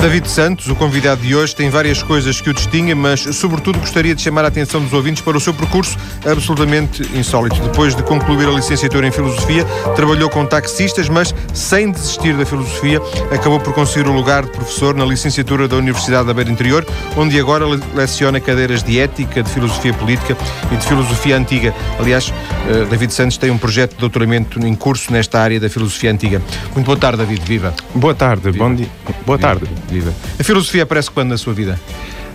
David Santos, o convidado de hoje, tem várias coisas que o distinguem, mas sobretudo gostaria de chamar a atenção dos ouvintes para o seu percurso absolutamente insólito. Depois de concluir a licenciatura em Filosofia, trabalhou com taxistas, mas sem desistir da filosofia, acabou por conseguir o lugar de professor na licenciatura da Universidade da Beira Interior, onde agora leciona cadeiras de ética, de filosofia política e de filosofia antiga. Aliás, eh, David Santos tem um projeto de doutoramento em curso nesta área da filosofia antiga. Muito boa tarde, David. Viva. Boa tarde. Viva. Bom dia. Boa tarde. Viva. A filosofia aparece quando na sua vida?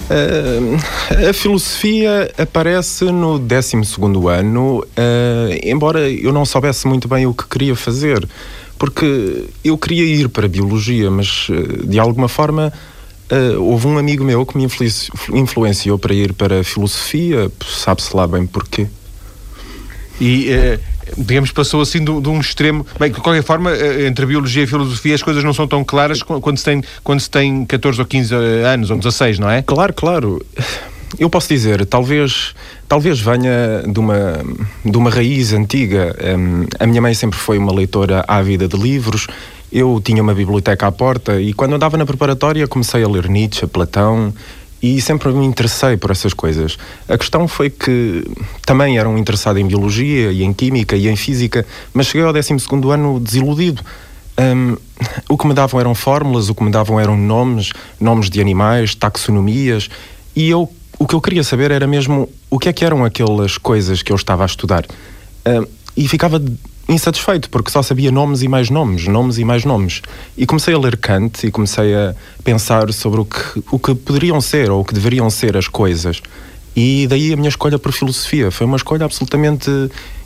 Uh, a filosofia aparece no 12 ano, uh, embora eu não soubesse muito bem o que queria fazer, porque eu queria ir para a biologia, mas uh, de alguma forma houve um amigo meu que me influenciou para ir para a filosofia, sabe-se lá bem porquê. E digamos, passou assim de, de, um extremo. Bem, de qualquer forma, eh, entre biologia e filosofia as coisas não são tão claras quando se tem, quando se tem 14 ou 15 eh, anos, ou 16, não é? Claro, claro. Eu posso dizer, talvez, talvez venha de uma, de uma raiz antiga. A minha mãe sempre foi uma leitora ávida de livros. Eu tinha uma biblioteca à porta e quando andava na preparatória comecei a ler Nietzsche, Platão e sempre me interessei por essas coisas. A questão foi que também era um interessado em biologia e em química e em física, mas cheguei ao 12 ano desiludido. Um, o que me davam eram fórmulas, o que me davam eram nomes, nomes de animais, taxonomias, e eu o que eu queria saber era mesmo o que é que eram aquelas coisas que eu estava a estudar. Um, e ficava insatisfeito, porque só sabia nomes e mais nomes, nomes e mais nomes. E comecei a ler Kant e comecei a pensar sobre o que, o que poderiam ser ou o que deveriam ser as coisas. E daí a minha escolha por filosofia. Foi uma escolha absolutamente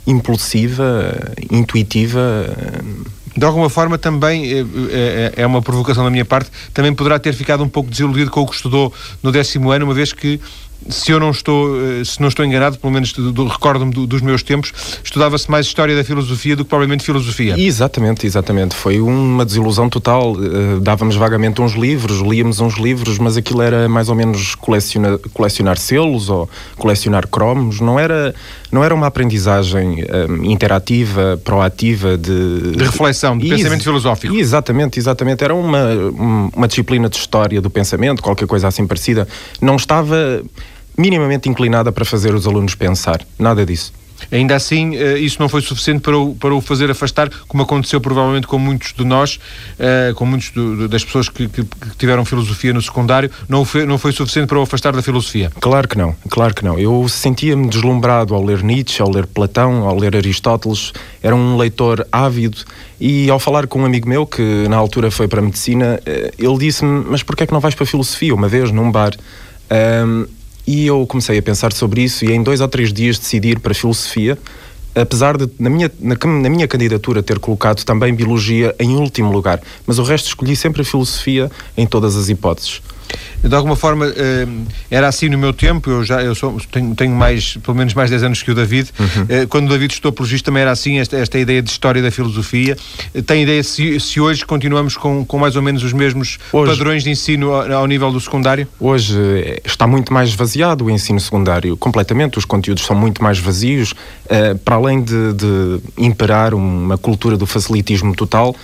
impulsiva, intuitiva. De alguma forma também é, é, é, uma provocação da minha parte, também poderá ter ficado um pouco desiludido com o que estudou no décimo ano, uma vez que se eu não estou, eh, se não estou enganado, pelo menos recordo-me do, dos meus tempos, estudava-se mais história da filosofia do que provavelmente filosofia. Exatamente, exatamente. Foi uma desilusão total. Uh, dávamos vagamente uns livros, líamos uns livros, mas aquilo era mais ou menos coleciona, colecionar selos ou colecionar cromos. Não era, não era uma aprendizagem um, eh, interativa, proativa de, de reflexão, de pensamento filosófico. Exatamente, exatamente. Era uma, uma disciplina de história do pensamento, qualquer coisa assim parecida. Não estava minimamente inclinada para fazer os alunos pensar. Nada disso. Ainda assim, uh, isso não foi suficiente para o, para o fazer afastar, como aconteceu provavelmente com muitos de nós, uh, com muitas das pessoas que, que, que, tiveram filosofia no secundário, não foi, não foi suficiente para o afastar da filosofia? Claro que não, claro que não. Eu sentia-me deslumbrado ao ler Nietzsche, ao ler Platão, ao ler Aristóteles, era um leitor ávido e ao falar com um amigo meu, que na altura foi para a medicina, uh, ele disse-me, mas porquê é que não vais para a filosofia, uma vez, num bar? E eu comecei a pensar sobre isso e em dois ou três dias decidi ir para a filosofia, apesar de na minha, na, na, minha candidatura ter colocado também biologia em último lugar, mas o resto escolhi sempre a filosofia em todas as hipóteses de alguma forma eh, era assim no meu tempo, eu já eu sou, tenho, tenho mais, pelo menos mais 10 anos que o David, uhum. Eh, quando o David estudou apologista também era assim, esta, esta ideia de história da filosofia. Eh, tem ideia se, se hoje continuamos com, com mais ou menos os mesmos hoje, padrões de ensino ao, ao, nível do secundário? Hoje está muito mais esvaziado o ensino secundário, completamente, os conteúdos são muito mais vazios, para além de, de, imperar uma cultura do facilitismo total,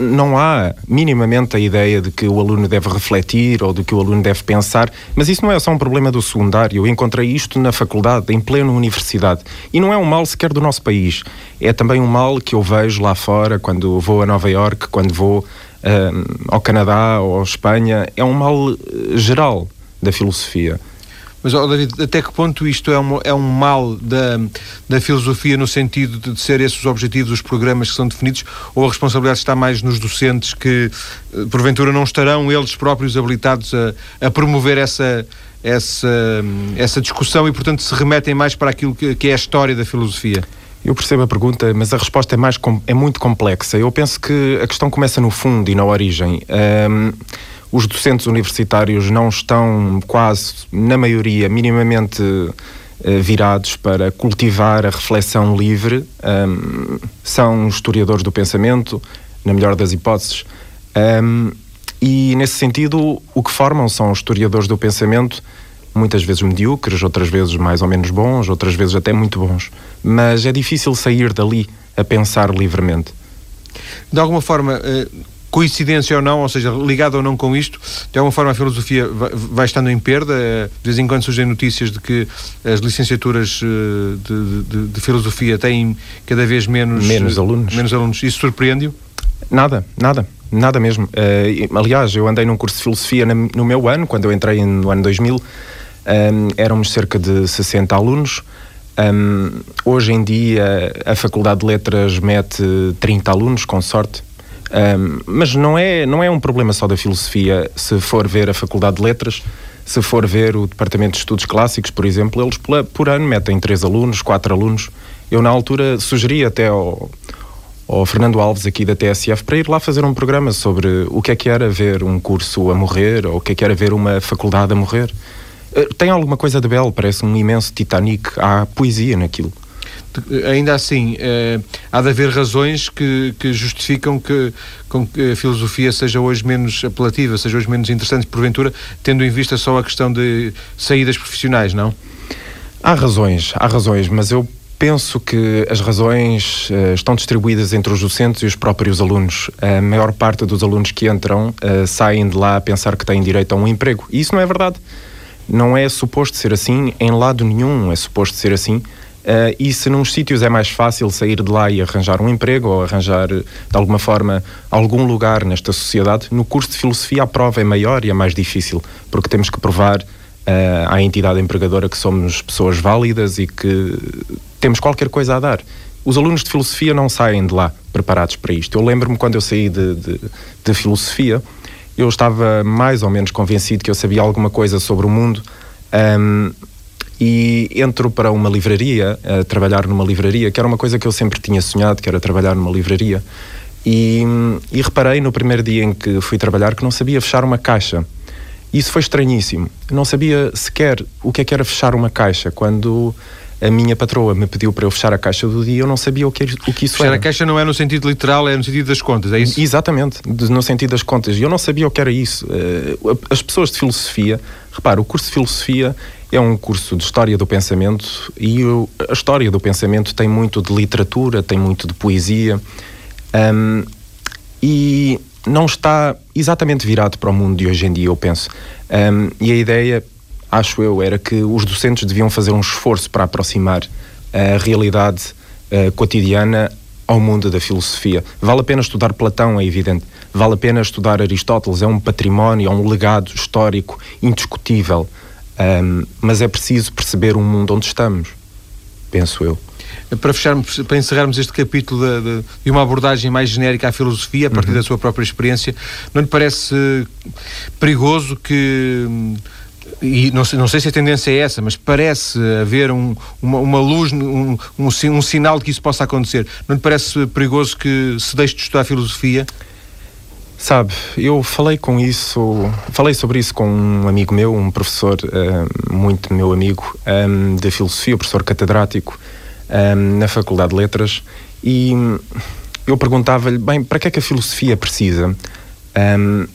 não há minimamente a ideia de que o aluno deve refletir ou de que o aluno deve pensar, mas isso não é só um problema do secundário. Eu encontrei isto na faculdade, em plena universidade. E não é um mal sequer do nosso país. É também um mal que eu vejo lá fora, quando vou a Nova Iorque, quando vou uh, ao Canadá ou à Espanha. É um mal uh, geral da filosofia. Mas, oh, David, até que ponto isto é um, é um mal da, da filosofia no sentido de, de ser esses os objetivos, os programas que são definidos, ou a responsabilidade está mais nos docentes que, eh, porventura, não estarão eles próprios habilitados a, a promover essa, essa, essa discussão e, portanto, se remetem mais para aquilo que, que é a história da filosofia? Eu percebo a pergunta, mas a resposta é, mais, é muito complexa. Eu penso que a questão começa no fundo e na origem. Um, os docentes universitários não estão quase, na maioria, minimamente eh, virados para cultivar a reflexão livre. Um, são historiadores do pensamento, na melhor das hipóteses. Um, e, nesse sentido, o que formam são historiadores do pensamento, muitas vezes medíocres, outras vezes mais ou menos bons, outras vezes até muito bons. Mas é difícil sair dali a pensar livremente. De alguma forma, eh, coincidência ou não, ou seja, ligado ou não com isto, de alguma forma a filosofia vai, vai estando em perda. De vez em quando surgem notícias de que as licenciaturas de, de, de filosofia têm cada vez menos, menos alunos. Menos alunos. Isso surpreende-o? Nada, nada. Nada mesmo. Uh, aliás, eu andei num curso de filosofia no meu ano, quando eu entrei no ano 2000, um, éramos cerca de 60 alunos. Um, hoje em dia, a Faculdade de Letras mete 30 alunos, com sorte. Um, mas não é, não é um problema só da filosofia. Se for ver a Faculdade de Letras, se for ver o Departamento de Estudos Clássicos, por exemplo, eles por ano metem 3 alunos, 4 alunos. Eu, na altura, sugeri até ao ao Fernando Alves aqui da TSF para ir lá fazer um programa sobre o que é que era ver um curso a morrer ou o que é que era ver uma faculdade a morrer. Eh, tem alguma coisa de belo, parece um imenso Titanic, há poesia naquilo. Ainda assim, eh, há de haver razões que, que justificam que, que a filosofia seja hoje menos apelativa, seja hoje menos interessante, porventura, tendo em vista só a questão de saídas profissionais, não? Há razões, há razões, mas eu penso que as razões uh, estão distribuídas entre os docentes e os próprios alunos. A maior parte dos alunos que entram uh, saem de lá a pensar que têm direito a um emprego. E isso não é verdade. Não é suposto ser assim em lado nenhum, é suposto ser assim. Uh, e se num sítios é mais fácil sair de lá e arranjar um emprego ou arranjar, de alguma forma, algum lugar nesta sociedade, no curso de filosofia a prova é maior e é mais difícil, porque temos que provar uh, à entidade empregadora que somos pessoas válidas e que temos qualquer coisa a dar. Os alunos de filosofia não saem de lá preparados para isto. Eu lembro-me quando eu saí de, de, de, filosofia, eu estava mais ou menos convencido que eu sabia alguma coisa sobre o mundo um, e entro para uma livraria, a trabalhar numa livraria, que era uma coisa que eu sempre tinha sonhado, que era trabalhar numa livraria. E, e reparei no primeiro dia em que fui trabalhar que não sabia fechar uma caixa. Isso foi estranhíssimo. Eu não sabia sequer o que é que era fechar uma caixa. Quando a minha patroa me pediu para eu fechar a caixa do dia, eu não sabia o que, o que isso fechar era. Fechar a caixa não é no sentido literal, é no sentido das contas, é isso? Exatamente, no sentido das contas. E eu não sabia o que era isso. Eh, as pessoas de filosofia, repara, o curso de filosofia é um curso de história do pensamento e a história do pensamento tem muito de literatura, tem muito de poesia. Um, e não está exatamente virado para o mundo de hoje em dia, eu penso. Um, e a ideia, acho eu, era que os docentes deviam fazer um esforço para aproximar a realidade uh, cotidiana ao mundo da filosofia. Vale a pena estudar Platão, é evidente. Vale a pena estudar Aristóteles, é um património, é um legado histórico indiscutível. Um, mas é preciso perceber o mundo onde estamos, penso eu para fecharmos, para encerrarmos este capítulo de, de, de, uma abordagem mais genérica à filosofia, a partir uhum. da sua própria experiência, não lhe parece perigoso que e não sei, não sei se a tendência é essa, mas parece haver um, uma, uma, luz, um, um, um, sinal de que isso possa acontecer. Não lhe parece perigoso que se deixe de estudar filosofia? Sabe, eu falei com isso, falei sobre isso com um amigo meu, um professor uh, muito meu amigo um, de filosofia, professor catedrático, um, na Faculdade de Letras e eu perguntava-lhe, bem, para que é que a filosofia precisa? Um,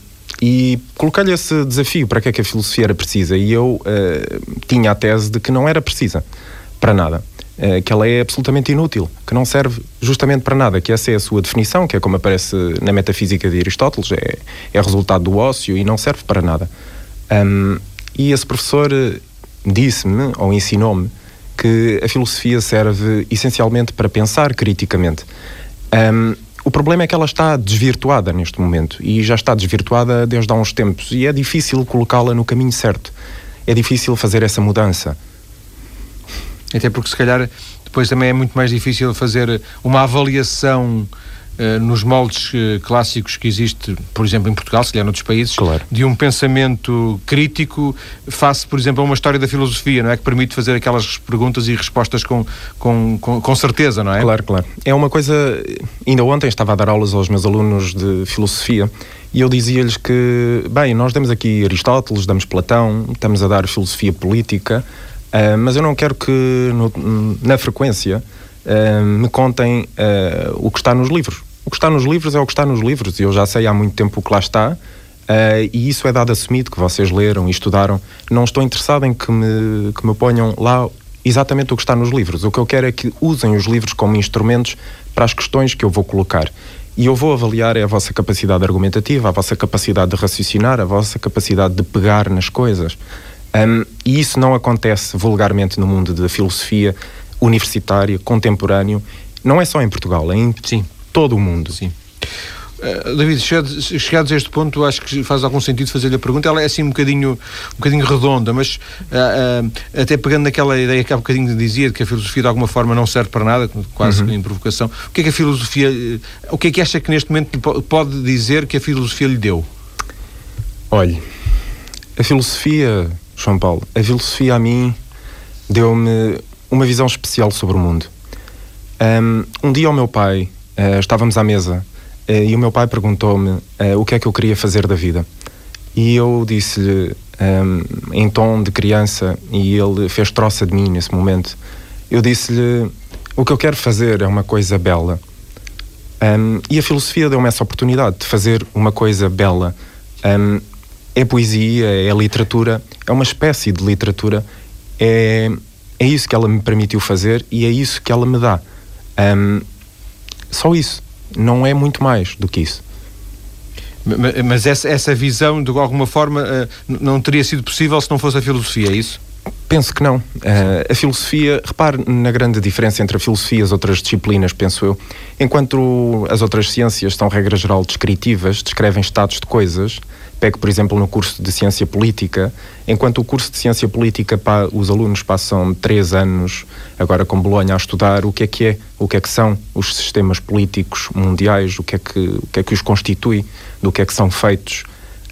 e coloquei-lhe esse desafio, para que é que a filosofia era precisa? E eu uh, tinha a tese de que não era precisa para nada. Uh, que ela é absolutamente inútil, que não serve justamente para nada, que essa é a sua definição, que é como aparece na metafísica de Aristóteles, é, é resultado do ócio e não serve para nada. Um, e esse professor disse-me, ou ensinou-me, que a filosofia serve essencialmente para pensar criticamente. Um, o problema é que ela está desvirtuada neste momento e já está desvirtuada desde há uns tempos e é difícil colocá-la no caminho certo. É difícil fazer essa mudança. Até porque, se calhar, depois também é muito mais difícil fazer uma avaliação eh, nos moldes uh, clássicos que existe, por exemplo, em Portugal, se calhar noutros países, claro. de um pensamento crítico face, por exemplo, a uma história da filosofia, não é? Que permite fazer aquelas perguntas e respostas com, com, com, com certeza, não é? Claro, claro. É uma coisa. Ainda ontem estava a dar aulas aos meus alunos de filosofia e eu dizia-lhes que, bem, nós damos aqui Aristóteles, damos Platão, estamos a dar filosofia política, uh, mas eu não quero que no, na frequência uh, me contem uh, o que está nos livros o que está nos livros é o que está nos livros, e eu já sei há muito tempo o que lá está, e isso é dado assumido, que vocês leram e estudaram. Não estou interessado em que me, que me ponham lá exatamente o que está nos livros. O que eu quero é que usem os livros como instrumentos para as questões que eu vou colocar. E eu vou avaliar é a vossa capacidade argumentativa, a vossa capacidade de raciocinar, a vossa capacidade de pegar nas coisas. Um, e isso não acontece vulgarmente no mundo da filosofia universitária, contemporâneo. Não é só em Portugal, é em Sim. todo o mundo. Sim. Uh, David, chegados a este ponto, acho que faz algum sentido fazer-lhe a pergunta. Ela é assim um bocadinho, um bocadinho redonda, mas uh, uh, até pegando naquela ideia que há um bocadinho dizia de que a filosofia de alguma forma não serve para nada, quase uhum. em provocação. O que é que a filosofia, o que é que acha que neste momento pode dizer que a filosofia lhe deu? Olhe, a filosofia João Paulo, a filosofia a mim deu-me uma visão especial sobre o mundo. Um, dia o meu pai, uh, estávamos à mesa, uh, e o meu pai perguntou-me uh, o que é que eu queria fazer da vida. E eu disse-lhe, um, em tom de criança, e ele fez troça de mim nesse momento, eu disse-lhe, o que eu quero fazer é uma coisa bela. Um, e a filosofia deu-me essa oportunidade de fazer uma coisa bela. Um, é poesia, é literatura, é uma espécie de literatura. É, é isso que ela me permitiu fazer e é isso que ela me dá. Um, só isso. Não é muito mais do que isso. Mas essa, essa visão, de alguma forma, eh, não teria sido possível se não fosse a filosofia, é isso? Penso que não. Uh, a filosofia, repare na grande diferença entre a filosofia e as outras disciplinas, penso eu. Enquanto as outras ciências são, regra geral, descritivas, descrevem estados de coisas, Pego, por exemplo, no curso de Ciência Política, enquanto o curso de Ciência Política, os alunos passam três anos, agora com Bolonha, a estudar o que é que é, o que é que são os sistemas políticos mundiais, o que é que, o que, é que os constitui, do que é que são feitos.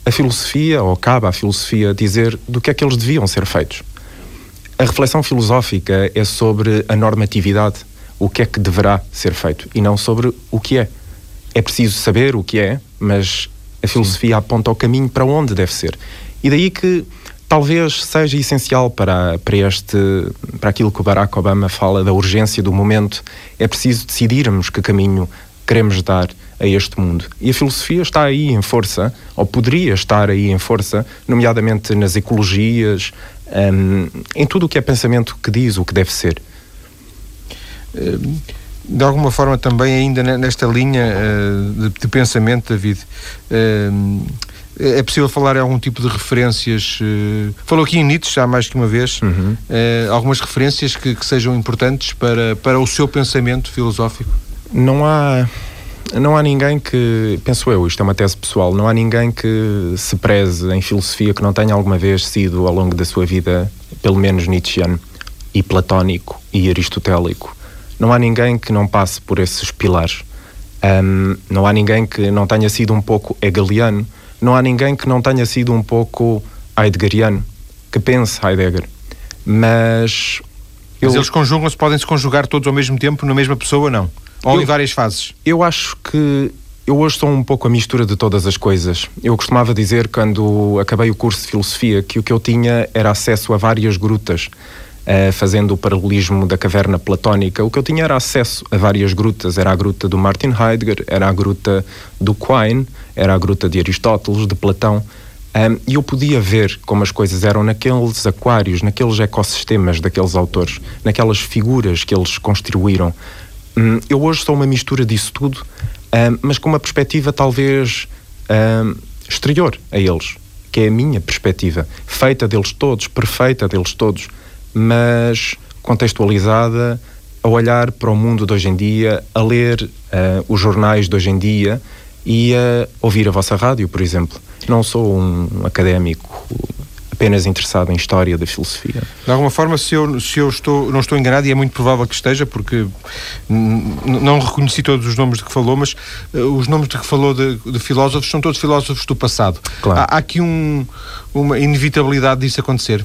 A filosofia, ou cabe à filosofia dizer do que é que eles deviam ser feitos. A reflexão filosófica é sobre a normatividade, o que é que deverá ser feito, e não sobre o que é. É preciso saber o que é, mas a filosofia Sim. aponta o caminho para onde deve ser. E daí que talvez seja essencial para, para, este, para aquilo que o Barack Obama fala da urgência do momento, é preciso decidirmos que caminho queremos dar a este mundo. E a filosofia está aí em força, ou poderia estar aí em força, nomeadamente nas ecologias, um, em tudo o que é pensamento que diz o que deve ser. Um de alguma forma também ainda nesta linha uh, de, de, pensamento, David, uh, é possível falar em algum tipo de referências? Uh, falou aqui em Nietzsche já mais que uma vez, uhum. algumas referências que, que, sejam importantes para, para o seu pensamento filosófico? Não há. Não há ninguém que, penso eu, isto é uma tese pessoal, não há ninguém que se preze em filosofia que não tenha alguma vez sido, ao longo da sua vida, pelo menos Nietzscheano, e platónico, e aristotélico não há ninguém que não passe por esses pilares. Um, não há ninguém que não tenha sido um pouco hegeliano, não há ninguém que não tenha sido um pouco heideggeriano, que pense Heidegger. Mas. Eu, Mas eles conjugam-se, podem se conjugar todos ao mesmo tempo, na mesma pessoa, não? Ou eu, em várias fases? Eu acho que. Eu hoje sou um pouco a mistura de todas as coisas. Eu costumava dizer, quando acabei o curso de filosofia, que o que eu tinha era acesso a várias grutas uh, fazendo o paralelismo da caverna platónica, o que eu tinha era acesso a várias grutas. Era a gruta do Martin Heidegger, era a gruta do Quine, era a gruta de Aristóteles, de Platão. Um, e eu podia ver como as coisas eram naqueles aquários, naqueles ecossistemas daqueles autores, naquelas figuras que eles construíram. Um, eu hoje sou uma mistura disso tudo, um, mas com uma perspectiva talvez exterior a eles, que é a minha perspectiva, feita deles todos, perfeita deles todos mas contextualizada a olhar para o mundo de hoje em dia, a ler uh, os jornais de hoje em dia e a ouvir a vossa rádio, por exemplo. Não sou um académico apenas interessado em história da filosofia. De alguma forma, se eu, se eu estou, não estou enganado, e é muito provável que esteja, porque não reconheci todos os nomes de que falou, mas uh, os nomes de que falou de, de, filósofos são todos filósofos do passado. Claro. Há, há aqui um, uma inevitabilidade disso acontecer.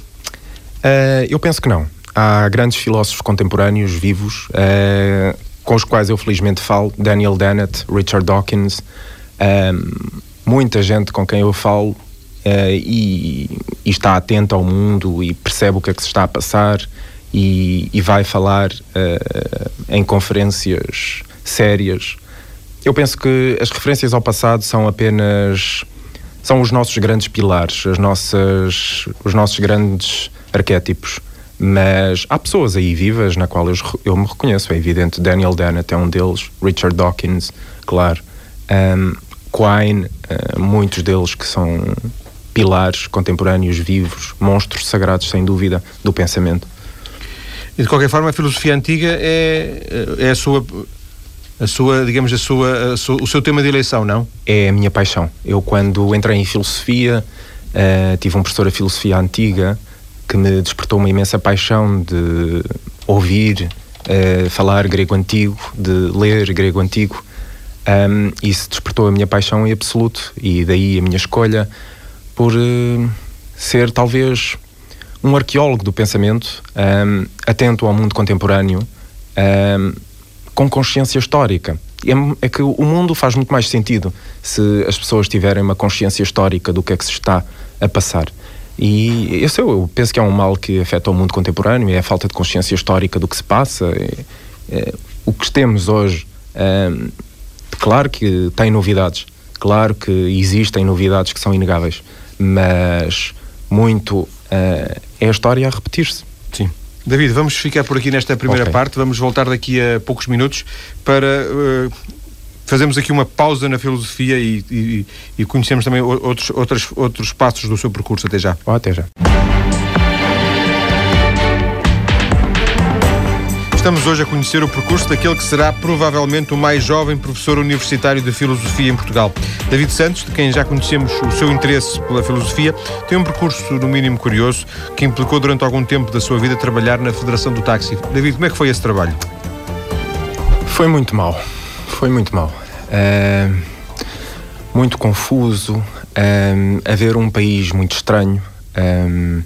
Uh, eu penso que não. Há grandes filósofos contemporâneos vivos uh, com os quais eu felizmente falo: Daniel Dennett, Richard Dawkins, uh, muita gente com quem eu falo e, e, está atenta ao mundo e percebe o que é que se está a passar e, e vai falar em conferências sérias. Eu penso que as referências ao passado são apenas são os nossos grandes pilares, as nossas, os nossos grandes arquétipos. Mas há pessoas aí vivas na qual eu, eu me reconheço, é evidente. Daniel Dennett é um deles, Richard Dawkins, claro. um, Quine, uh, muitos deles que são pilares contemporâneos vivos, monstros sagrados, sem dúvida, do pensamento. E de qualquer forma, a filosofia antiga é, é a sua a sua, digamos, a sua, a sua, o seu tema de eleição, não? É a minha paixão. Eu, quando entrei em filosofia, uh, tive um professor de filosofia antiga que me despertou uma imensa paixão de ouvir, uh, falar grego antigo, de ler grego antigo. Um, isso despertou a minha paixão em absoluto e daí a minha escolha por uh, ser talvez um arqueólogo do pensamento, um, atento ao mundo contemporâneo. Um, com consciência histórica. É, é, que o mundo faz muito mais sentido se as pessoas tiverem uma consciência histórica do que é que se está a passar. E esse eu, eu penso que é um mal que afeta o mundo contemporâneo, é a falta de consciência histórica do que se passa. É, é, o que temos hoje, hum, claro que tem novidades, claro que existem novidades que são inegáveis, mas muito uh, é a história a repetir-se. Sim. David, vamos ficar por aqui nesta primeira okay. parte, vamos voltar daqui a poucos minutos para uh, fazermos aqui uma pausa na filosofia e, e, e conhecemos também outros, outros, outros passos do seu percurso. Até já. Oh, até já. Estamos hoje a conhecer o percurso daquele que será provavelmente o mais jovem professor universitário de filosofia em Portugal. David Santos, de quem já conhecemos o seu interesse pela filosofia, tem um percurso, no mínimo, curioso, que implicou durante algum tempo da sua vida trabalhar na Federação do Táxi. David, como é que foi esse trabalho? Foi muito mal. Foi muito mal. Uh, muito confuso. Uh, a ver um país muito estranho. Uh,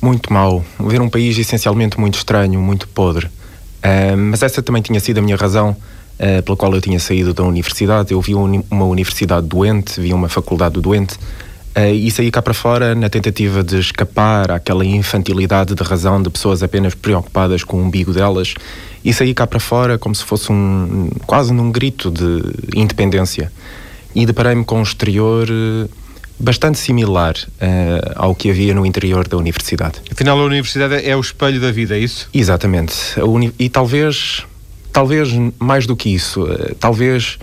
muito mal. Ver um país essencialmente muito estranho, muito podre. Mas essa também tinha sido a minha razão uh, pela qual eu tinha saído da universidade. Eu vi uma universidade doente, vi uma faculdade doente uh, e saí cá para fora na tentativa de escapar àquela infantilidade de razão de pessoas apenas preocupadas com o umbigo delas e saí cá para fora como se fosse um quase num grito de independência. E deparei-me com um exterior bastante similar uh, ao que havia no interior da universidade. Afinal, a universidade é o espelho da vida, é isso? Exatamente. Uni e talvez, talvez mais do que isso, uh, talvez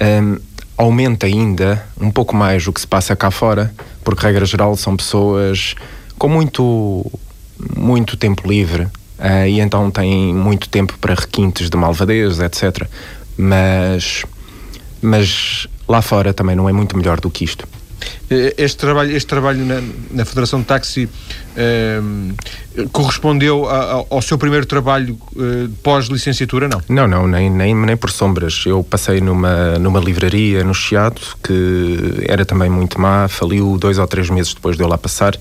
um, ehm, aumente ainda um pouco mais o que se passa cá fora, porque, regra geral, são pessoas com muito, muito tempo livre uh, e então têm muito tempo para requintes de malvadez, etc. Mas, mas lá fora também não é muito melhor do que isto. Este trabalho, este trabalho na, na Federação de Táxi eh, correspondeu a, a, ao seu primeiro trabalho eh, pós-licenciatura, não? Não, não, nem, nem, nem por sombras. Eu passei numa, numa livraria no Chiado, que era também muito má, faliu dois ou três meses depois de eu lá passar,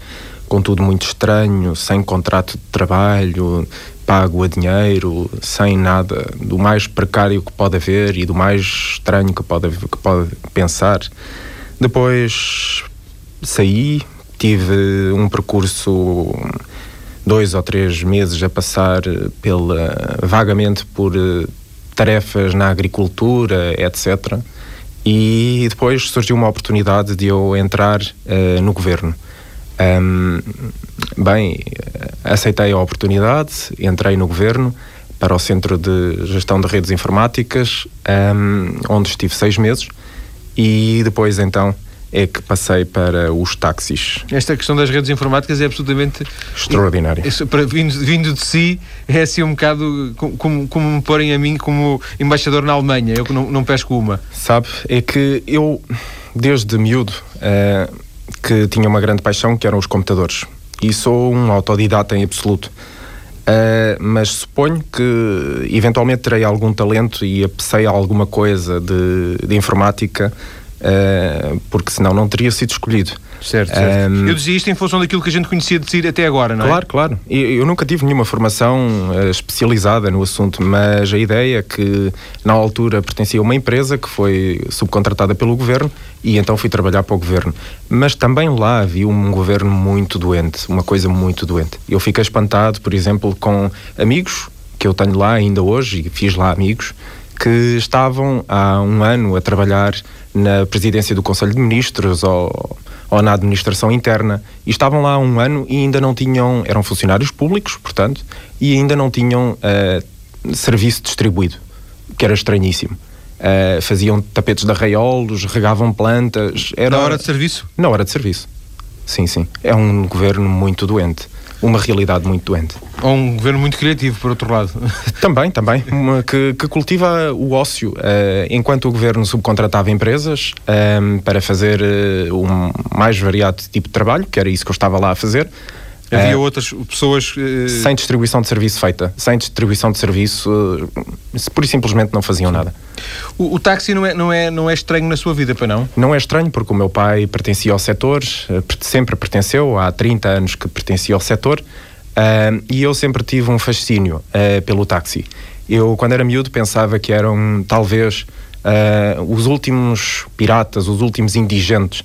com tudo muito estranho, sem contrato de trabalho, pago a dinheiro, sem nada, do mais precário que pode haver e do mais estranho que pode, que pode pensar. Depois saí, tive um percurso dois ou três meses a passar pela vagamente por eh, tarefas na agricultura, etc. E depois surgiu uma oportunidade de eu entrar uh, no governo. Um, bem, aceitei a oportunidade, entrei no governo para o Centro de Gestão de Redes Informáticas, um, onde estive seis meses e depois então é que passei para os táxis. Esta questão das redes informáticas é absolutamente extraordinária. Para, vindo, vindo de si, é assim um bocado como, como me porem a mim como embaixador na Alemanha, eu que não, não pesco uma. Sabe, é que eu, desde miúdo, uh, que tinha uma grande paixão, que eram os computadores. E sou um autodidata em absoluto. Uh, mas suponho que eventualmente terei algum talento e apecei a alguma coisa de, de informática uh, porque senão não teria sido escolhido. Certo, certo. Um, eu dizia isto em função daquilo que a gente conhecia de si até agora, não é? Claro, claro. Eu, eu nunca tive nenhuma formação uh, especializada no assunto, mas a ideia é que na altura pertencia a uma empresa que foi subcontratada pelo governo e então fui trabalhar para o governo. Mas também lá havia um governo muito doente, uma coisa muito doente. Eu fiquei espantado, por exemplo, com amigos que eu tenho lá ainda hoje e fiz lá amigos que estavam há um ano a trabalhar na presidência do Conselho de Ministros ou, ou na administração interna e estavam lá há um ano e ainda não tinham, eram funcionários públicos, portanto, e ainda não tinham uh, serviço distribuído, que era estranhíssimo. Uh, faziam tapetes de arraiolos, regavam plantas. Era... Na hora de serviço? Na hora de serviço. Sim, sim. É um governo muito doente. Uma realidade muito doente. Ou um governo muito criativo, por outro lado. Também, também. Uma, que, que, cultiva o ócio. Uh, enquanto o governo subcontratava empresas um, para fazer uh, um mais variado tipo de trabalho, que era isso que eu estava lá a fazer, Havia uh, outras pessoas. Uh... Sem distribuição de serviço feita. Sem distribuição de serviço, uh, pura e simplesmente não faziam nada. O, o, táxi não é, não, é, não é estranho na sua vida, para não? Não é estranho, porque o meu pai pertencia ao setor, sempre pertenceu, há 30 anos que pertencia ao setor, e eu sempre tive um fascínio pelo táxi. Eu, quando era miúdo, pensava que eram, talvez, os últimos piratas, os últimos indigentes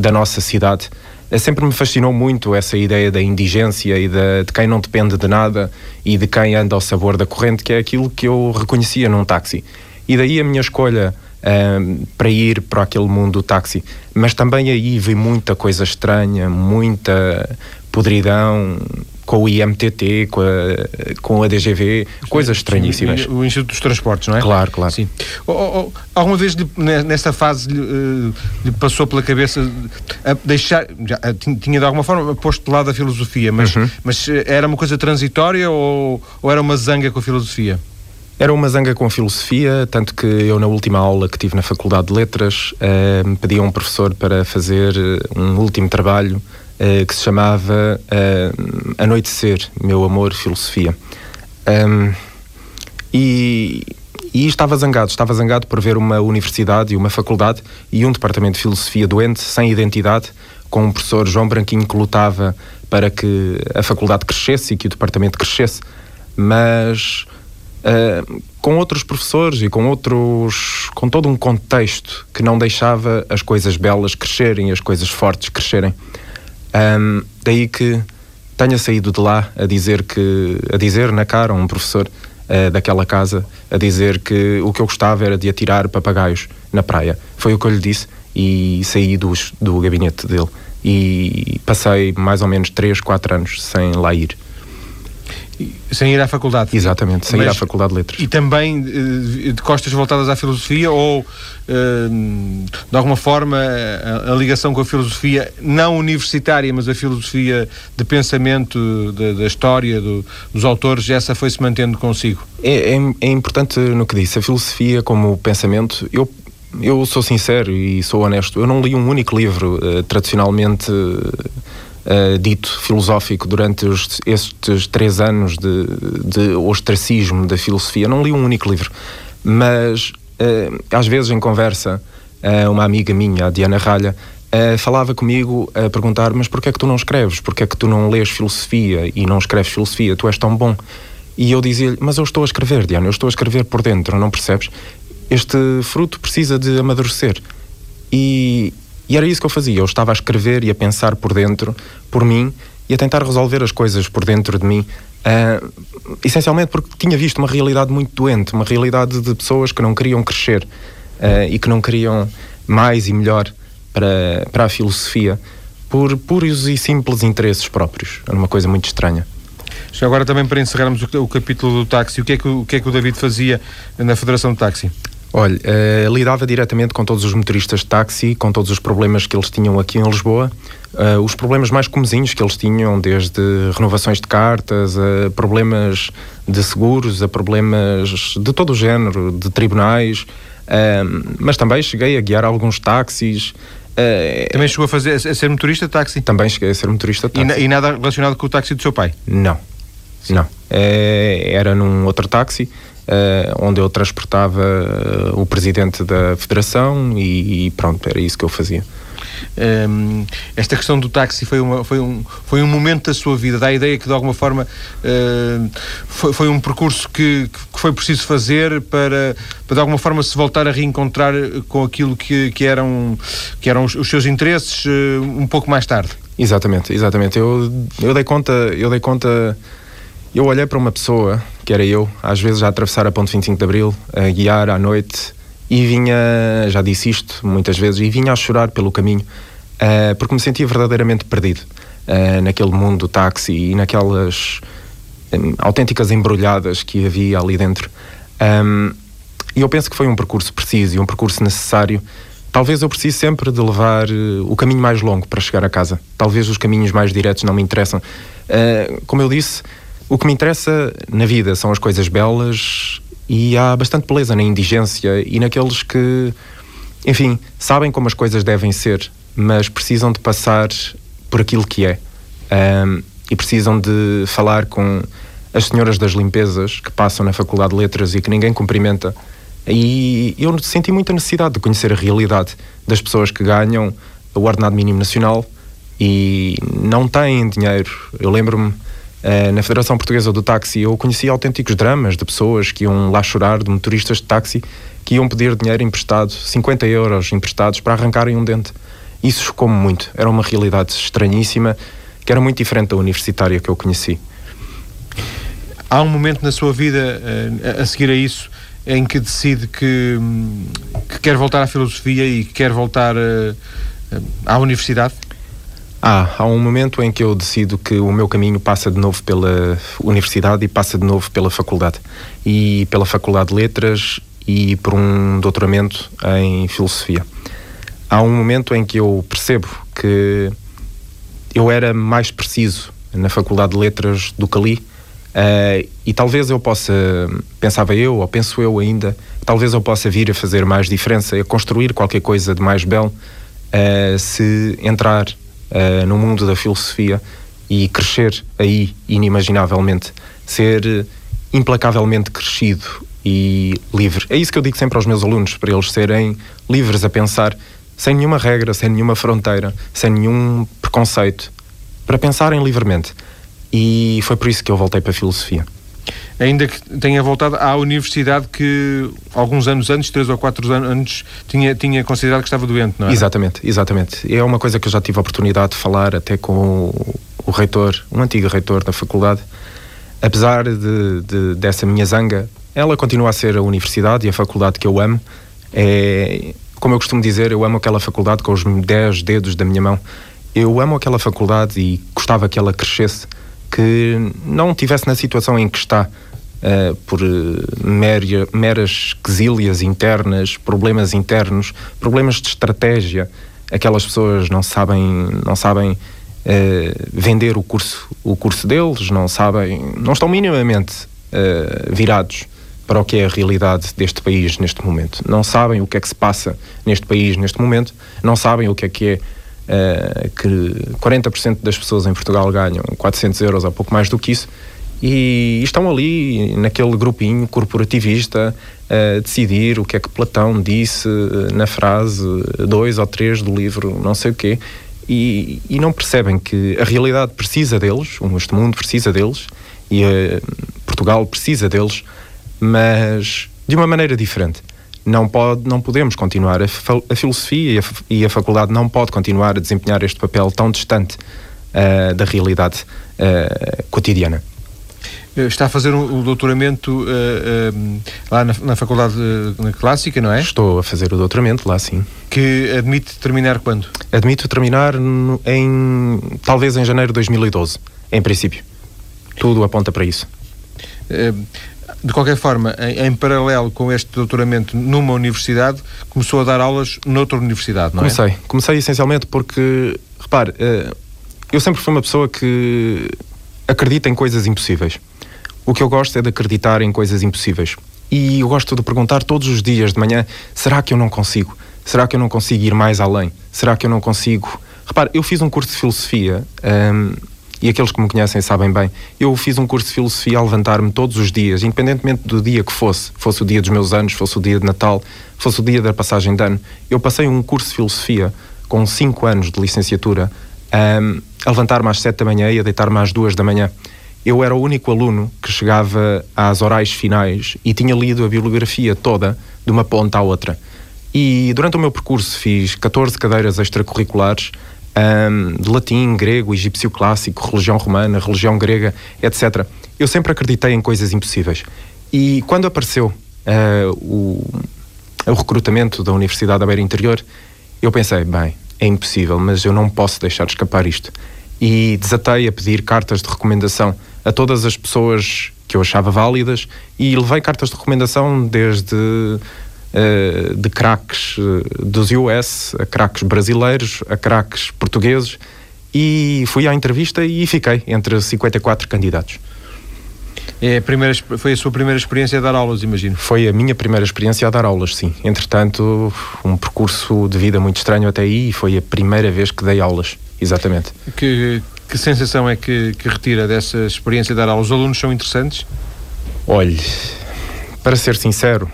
da nossa cidade é, sempre me fascinou muito essa ideia da indigência e de, de, quem não depende de nada e de quem anda ao sabor da corrente, que é aquilo que eu reconhecia num táxi. E daí a minha escolha um, para ir para aquele mundo do táxi. Mas também aí vi muita coisa estranha, muita podridão, com o IMTT, com a, com a DGV, coisas estranhíssimas. O Instituto dos Transportes, não é? Claro, claro. Sim. alguma vez nessa fase lhe, eh, lhe, passou pela cabeça deixar, já, tinha de alguma forma posto de lado a filosofia, mas, uhum. mas eh, era uma coisa transitória ou, ou era uma zanga com a filosofia? Era uma zanga com a filosofia, tanto que eu, na última aula que tive na Faculdade de Letras, eh, pedi a um professor para fazer um último trabalho uh, que se chamava uh, Anoitecer, Meu Amor, Filosofia. Um, e, e estava zangado, estava zangado por ver uma universidade e uma faculdade e um departamento de filosofia doente, sem identidade, com um professor João Branquinho que lutava para que a faculdade crescesse e que o departamento crescesse, mas uh, com outros professores e com outros, com todo um contexto que não deixava as coisas belas crescerem, as coisas fortes crescerem. Um, daí que tenha saído de lá a dizer que a dizer na cara um professor uh, daquela casa a dizer que o que eu gostava era de atirar papagaios na praia. Foi o que eu lhe disse e saí do, do gabinete dele e passei mais ou menos 3, 4 anos sem lá ir. Sem ir à faculdade? Exatamente, sem Mas, ir à faculdade de letras. E também eh, de costas voltadas à filosofia ou eh, de alguma forma a, a, ligação com a filosofia não universitária, mas a filosofia de pensamento da, da história do, dos autores, essa foi-se mantendo consigo? É, é, é importante no que disse, a filosofia como pensamento, eu eu sou sincero e sou honesto, eu não li um único livro uh, tradicionalmente uh, uh, dito filosófico durante os, estes três anos de, de ostracismo da filosofia. Não li um único livro, mas uh, às vezes em conversa, uh, uma amiga minha, a Diana Ralha, falava comigo a perguntar: Mas porquê é que tu não escreves? Porquê é que tu não lês filosofia e não escreves filosofia? Tu és tão bom. E eu dizia-lhe: Mas eu estou a escrever, Diana, eu estou a escrever por dentro, não percebes? Este fruto precisa de amadurecer. E, e era isso que eu fazia. Eu estava a escrever e a pensar por dentro, por mim, e a tentar resolver as coisas por dentro de mim. Uh, essencialmente porque tinha visto uma realidade muito doente, uma realidade de pessoas que não queriam crescer uh, e que não queriam mais e melhor para, para a filosofia por puros e simples interesses próprios. Era uma coisa muito estranha. Já agora também para encerrarmos o, o capítulo do táxi, o que, é que, o que é que o David fazia na Federação do Táxi? Olha, uh, lidava diretamente com todos os motoristas de táxi, com todos os problemas que eles tinham aqui em Lisboa, uh, os problemas mais comezinhos que eles tinham, desde renovações de cartas, a problemas de seguros, a problemas de todo o género, de tribunais, uh, mas também cheguei a guiar alguns táxis. também chegou a, fazer, a ser motorista de táxi? Também cheguei a ser motorista de táxi. E, e nada relacionado com o táxi do seu pai? Não, Sim. não. era num outro táxi Uh, onde eu transportava uh, o presidente da federação e, e, pronto, era isso que eu fazia. Ehm, esta questão do táxi foi, uma, foi, um, foi um momento da sua vida, dá a ideia que de alguma forma uh, foi, foi um percurso que, que foi preciso fazer para, para de alguma forma se voltar a reencontrar com aquilo que, que, eram, que eram os, os seus interesses um pouco mais tarde. Exatamente, exatamente. Eu, eu dei conta, eu dei conta eu olhei para uma pessoa, que era eu, às vezes a atravessar a ponte 25 de Abril, a guiar à noite, e vinha, já disse isto muitas vezes, e vinha a chorar pelo caminho, uh, porque me sentia verdadeiramente perdido uh, naquele mundo do táxi e naquelas um, autênticas embrulhadas que havia ali dentro. Um, e eu penso que foi um percurso preciso e um percurso necessário. Talvez eu precise sempre de levar uh, o caminho mais longo para chegar a casa. Talvez os caminhos mais diretos não me interessam. Como eu disse, o que me interessa na vida são as coisas belas e há bastante beleza na indigência e naqueles que, enfim, sabem como as coisas devem ser, mas precisam de passar por aquilo que é. Um, e precisam de falar com as senhoras das limpezas que passam na Faculdade de Letras e que ninguém cumprimenta. E eu senti muita necessidade de conhecer a realidade das pessoas que ganham o ordenado mínimo nacional e não têm dinheiro. Eu lembro-me na Federação Portuguesa do Táxi eu conheci autênticos dramas de pessoas que iam lá chorar, de motoristas de táxi, que iam pedir dinheiro emprestado, 50 euros emprestados para arrancarem um dente. Isso chocou-me muito. Era uma realidade estranhíssima, que era muito diferente da universitária que eu conheci. Há um momento na sua vida, uh, a seguir a isso, em que decide que, que, quer voltar à filosofia e que quer voltar uh, à universidade? Ah, há um momento em que eu decido que o meu caminho passa de novo pela universidade e passa de novo pela faculdade. E pela Faculdade de Letras e por um doutoramento em Filosofia. Há um momento em que eu percebo que eu era mais preciso na Faculdade de Letras do que ali. Uh, e talvez eu possa, pensava eu, ou penso eu ainda, talvez eu possa vir a fazer mais diferença, a construir qualquer coisa de mais belo, uh, se entrar uh, no mundo da filosofia e crescer aí inimaginavelmente, ser implacavelmente crescido e livre. É isso que eu digo sempre aos meus alunos, para eles serem livres a pensar sem nenhuma regra, sem nenhuma fronteira, sem nenhum preconceito, para pensarem livremente. E foi por isso que eu voltei para a filosofia ainda que tenha voltado à universidade que alguns anos antes, três ou quatro anos antes, tinha, tinha considerado que estava doente, não é? Exatamente, exatamente. É uma coisa que eu já tive a oportunidade de falar até com o, reitor, um antigo reitor da faculdade. Apesar de, de, dessa minha zanga, ela continua a ser a universidade e a faculdade que eu amo. É, como eu costumo dizer, eu amo aquela faculdade com os dez dedos da minha mão. Eu amo aquela faculdade e gostava que ela crescesse que não tivesse na situação em que está, uh, por uh, meras quesílias internas, problemas internos, problemas de estratégia. Aquelas pessoas não sabem, não sabem uh, vender o curso, o curso deles, não sabem, não estão minimamente virados para o que é a realidade deste país neste momento. Não sabem o que é que se passa neste país neste momento, não sabem o que é que é uh, que 40% das pessoas em Portugal ganham 400 euros ou pouco mais do que isso e estão ali naquele grupinho corporativista a decidir o que é que Platão disse eh, na frase 2 ou 3 do livro não sei o quê e, e, não percebem que a realidade precisa deles, este mundo precisa deles e Portugal precisa deles, mas de uma maneira diferente não, pode, não podemos continuar. A, a filosofia e a, e a, faculdade não pode continuar a desempenhar este papel tão distante uh, da realidade uh, cotidiana. Eh, está a fazer o doutoramento uh, uh, lá na, na Faculdade uh, Clássica, não é? Estou a fazer o doutoramento lá, sim. Que admite terminar quando? Admito terminar no, em talvez em janeiro de 2012, em princípio. Tudo aponta para isso de qualquer forma, em, em, paralelo com este doutoramento numa universidade, começou a dar aulas noutra universidade, não é? Comecei. Comecei essencialmente porque, repare, eh, eu sempre fui uma pessoa que acredita em coisas impossíveis. O que eu gosto é de acreditar em coisas impossíveis. E eu gosto de perguntar todos os dias de manhã: será que eu não consigo? Será que eu não consigo ir mais além? Será que eu não consigo. Repare, eu fiz um curso de filosofia. Um, e aqueles que me conhecem sabem bem, eu fiz um curso de filosofia a levantar-me todos os dias, independentemente do dia que fosse, fosse o dia dos meus anos, fosse o dia de Natal, fosse o dia da passagem de ano. Eu passei um curso de filosofia com 5 anos de licenciatura um, a levantar-me às 7 da manhã e a deitar-me às 2 da manhã. Eu era o único aluno que chegava às orais finais e tinha lido a bibliografia toda de uma ponta à outra. E durante o meu percurso fiz 14 cadeiras extracurriculares, um, de latim, grego, egípcio clássico, religião romana, religião grega, etc. Eu sempre acreditei em coisas impossíveis. E quando apareceu uh, o, o recrutamento da Universidade da Beira Interior, eu pensei, bem, é impossível, mas eu não posso deixar escapar isto. E desatei a pedir cartas de recomendação a todas as pessoas que eu achava válidas e levei cartas de recomendação desde uh, de craques dos US a craques brasileiros, a craques portugueses e fui à entrevista e fiquei entre 54 candidatos. É a primeira, foi a sua primeira experiência a dar aulas, imagino? Foi a minha primeira experiência a dar aulas, sim. Entretanto, um percurso de vida muito estranho até aí e foi a primeira vez que dei aulas, exatamente. Que, que sensação é que, que retira dessa experiência de dar aulas? Os alunos são interessantes? Olhe, para ser sincero,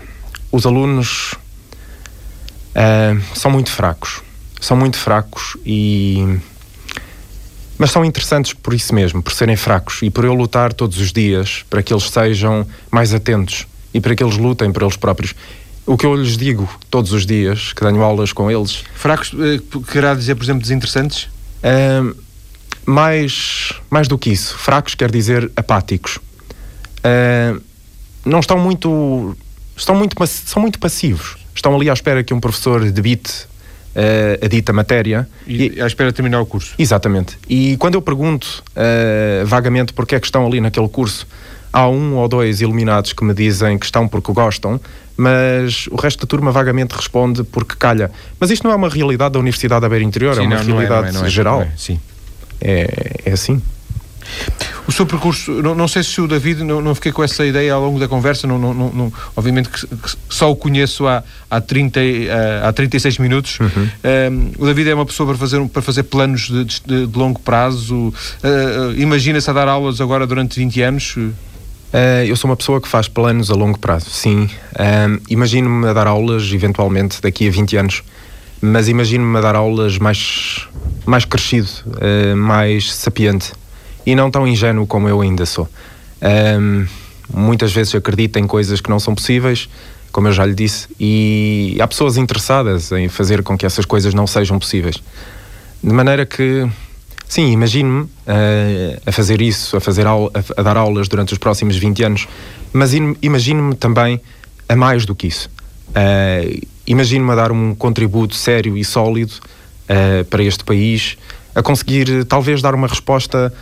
os alunos uh, são muito fracos. São muito fracos e mas são interessantes por isso mesmo, por serem fracos e por eu lutar todos os dias para que eles sejam mais atentos e para que eles lutem por eles próprios. O que eu lhes digo todos os dias, que tenho aulas com eles. Fracos, eh, querá dizer, por exemplo, desinteressantes? Uh, mais, mais do que isso. Fracos quer dizer apáticos. Uh, não estão muito. Estão muito, são muito passivos. Estão ali à espera que um professor debite uh, a dita matéria. E, e à espera de terminar o curso. Exatamente. E quando eu pergunto uh, vagamente porque é que estão ali naquele curso, há um ou dois iluminados que me dizem que estão porque gostam, mas o resto da turma vagamente responde porque calha. Mas isto não é uma realidade da Universidade da Beira Interior, sim, é uma não, realidade não é, não é, geral. É, sim. É, é assim. O seu percurso, não, não sei se o David, não, não, fiquei com essa ideia ao longo da conversa, não, não, obviamente que, que, só o conheço há, há, 30, uh, há 36 minutos. Uhum. Uh, o David é uma pessoa para fazer, para fazer planos de, de, de longo prazo. Uh, Imagina-se a dar aulas agora durante 20 anos? eu sou uma pessoa que faz planos a longo prazo, sim. imagino-me a dar aulas, eventualmente, daqui a 20 anos. Mas imagino-me a dar aulas mais, mais crescido, mais sapiente e não tão ingênuo como eu ainda sou. Um, muitas vezes acredito em coisas que não são possíveis, como eu já lhe disse, e há pessoas interessadas em fazer com que essas coisas não sejam possíveis. De maneira que, sim, imagino-me uh, a fazer isso, a, fazer aula, a, dar aulas durante os próximos 20 anos, mas imagino-me também a mais do que isso. Uh, imagino-me a dar um contributo sério e sólido uh, para este país, a conseguir talvez dar uma resposta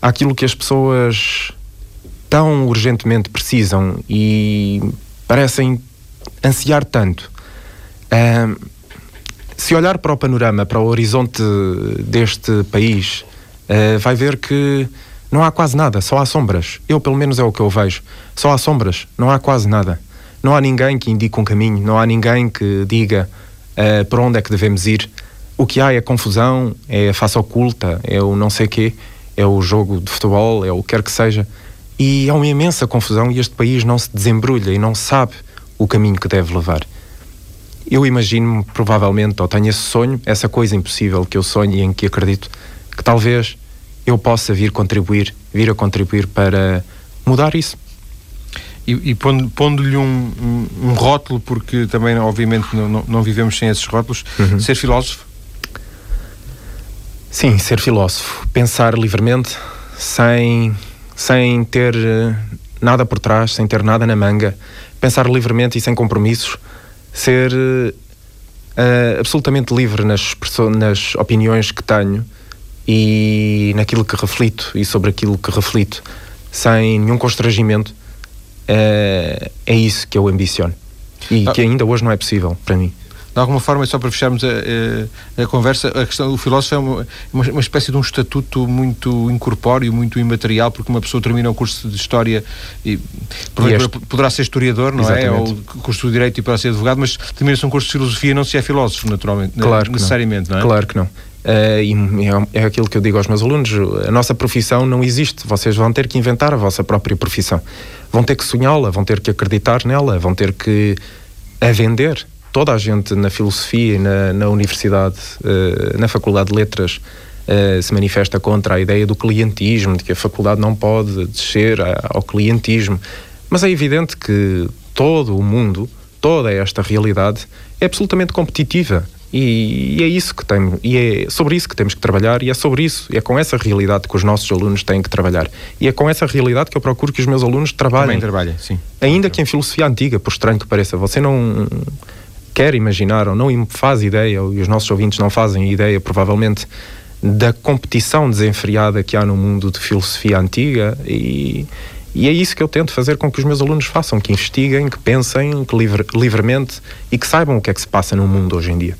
àquilo que as pessoas tão urgentemente precisam e parecem ansiar tanto. Uh, se olhar para o panorama, para o horizonte deste país, uh, vai ver que não há quase nada, só há sombras. Eu, pelo menos, é o que eu vejo. Só há sombras, não há quase nada. Não há ninguém que indique um caminho, não há ninguém que diga uh, para onde é que devemos ir. O que há é confusão, é a face oculta, é o não sei quê é o jogo de futebol, é o que quer que seja. E há uma imensa confusão e este país não se desembrulha e não sabe o caminho que deve levar. Eu imagino-me, provavelmente, ou tenho esse sonho, essa coisa impossível que eu sonho e em que acredito, que talvez eu possa vir contribuir, vir a contribuir para mudar isso. E, e pondo-lhe um, um, um, rótulo, porque também, obviamente, não, não, não vivemos sem esses rótulos, uhum. ser filósofo? Sim, ser filósofo. Pensar livremente, sem, sem ter eh, nada por trás, sem ter nada na manga. Pensar livremente e sem compromissos. Ser uh, absolutamente livre nas, nas opiniões que tenho e naquilo que reflito e sobre aquilo que reflito, sem nenhum constrangimento. Uh, é isso que eu ambiciono. E ah. que ainda hoje não é possível para mim de alguma forma, só para fecharmos a, a, a conversa, a questão do filósofo é uma, uma, espécie de um estatuto muito incorpóreo, muito imaterial, porque uma pessoa termina um curso de História e, e poderá ser historiador, não é? Exatamente. é? Ou curso de Direito e poderá ser advogado, mas termina-se um curso de Filosofia e não se é filósofo, naturalmente, claro necessariamente, não. não. é? Claro que não. Uh, e é, é aquilo que eu digo aos meus alunos: a nossa profissão não existe, vocês vão ter que inventar a vossa própria profissão. Vão ter que sonhá-la, vão ter que acreditar nela, vão ter que a vender toda a gente na filosofia e na, na universidade, uh, na Faculdade de Letras, uh, se manifesta contra a ideia do clientismo, de que a faculdade não pode descer a, ao clientismo. Mas é evidente que todo o mundo, toda esta realidade, é absolutamente competitiva. E, e é isso que tem, e é sobre isso que temos que trabalhar, e é sobre isso, e é com essa realidade que os nossos alunos têm que trabalhar. E é com essa realidade que eu procuro que os meus alunos trabalhem. Também trabalhem, sim. Ainda que em filosofia antiga, por estranho que pareça, você não quer imaginar ou não faz ideia, e os nossos ouvintes não fazem ideia, provavelmente, da competição desenfreada que há no mundo de filosofia antiga e, E é isso que eu tento fazer com que os meus alunos façam, que investiguem, que pensem que livre, livremente e que saibam o que é que se passa no mundo hoje em dia.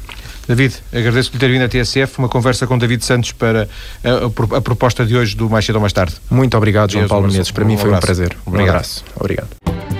David, agradeço por ter vindo à TSF, uma conversa com David Santos para a, a, a proposta de hoje do Mais Cedo ou Mais Tarde. Muito obrigado, João Paulo Menezes. Para um mim foi um prazer. Um abraço. Obrigado.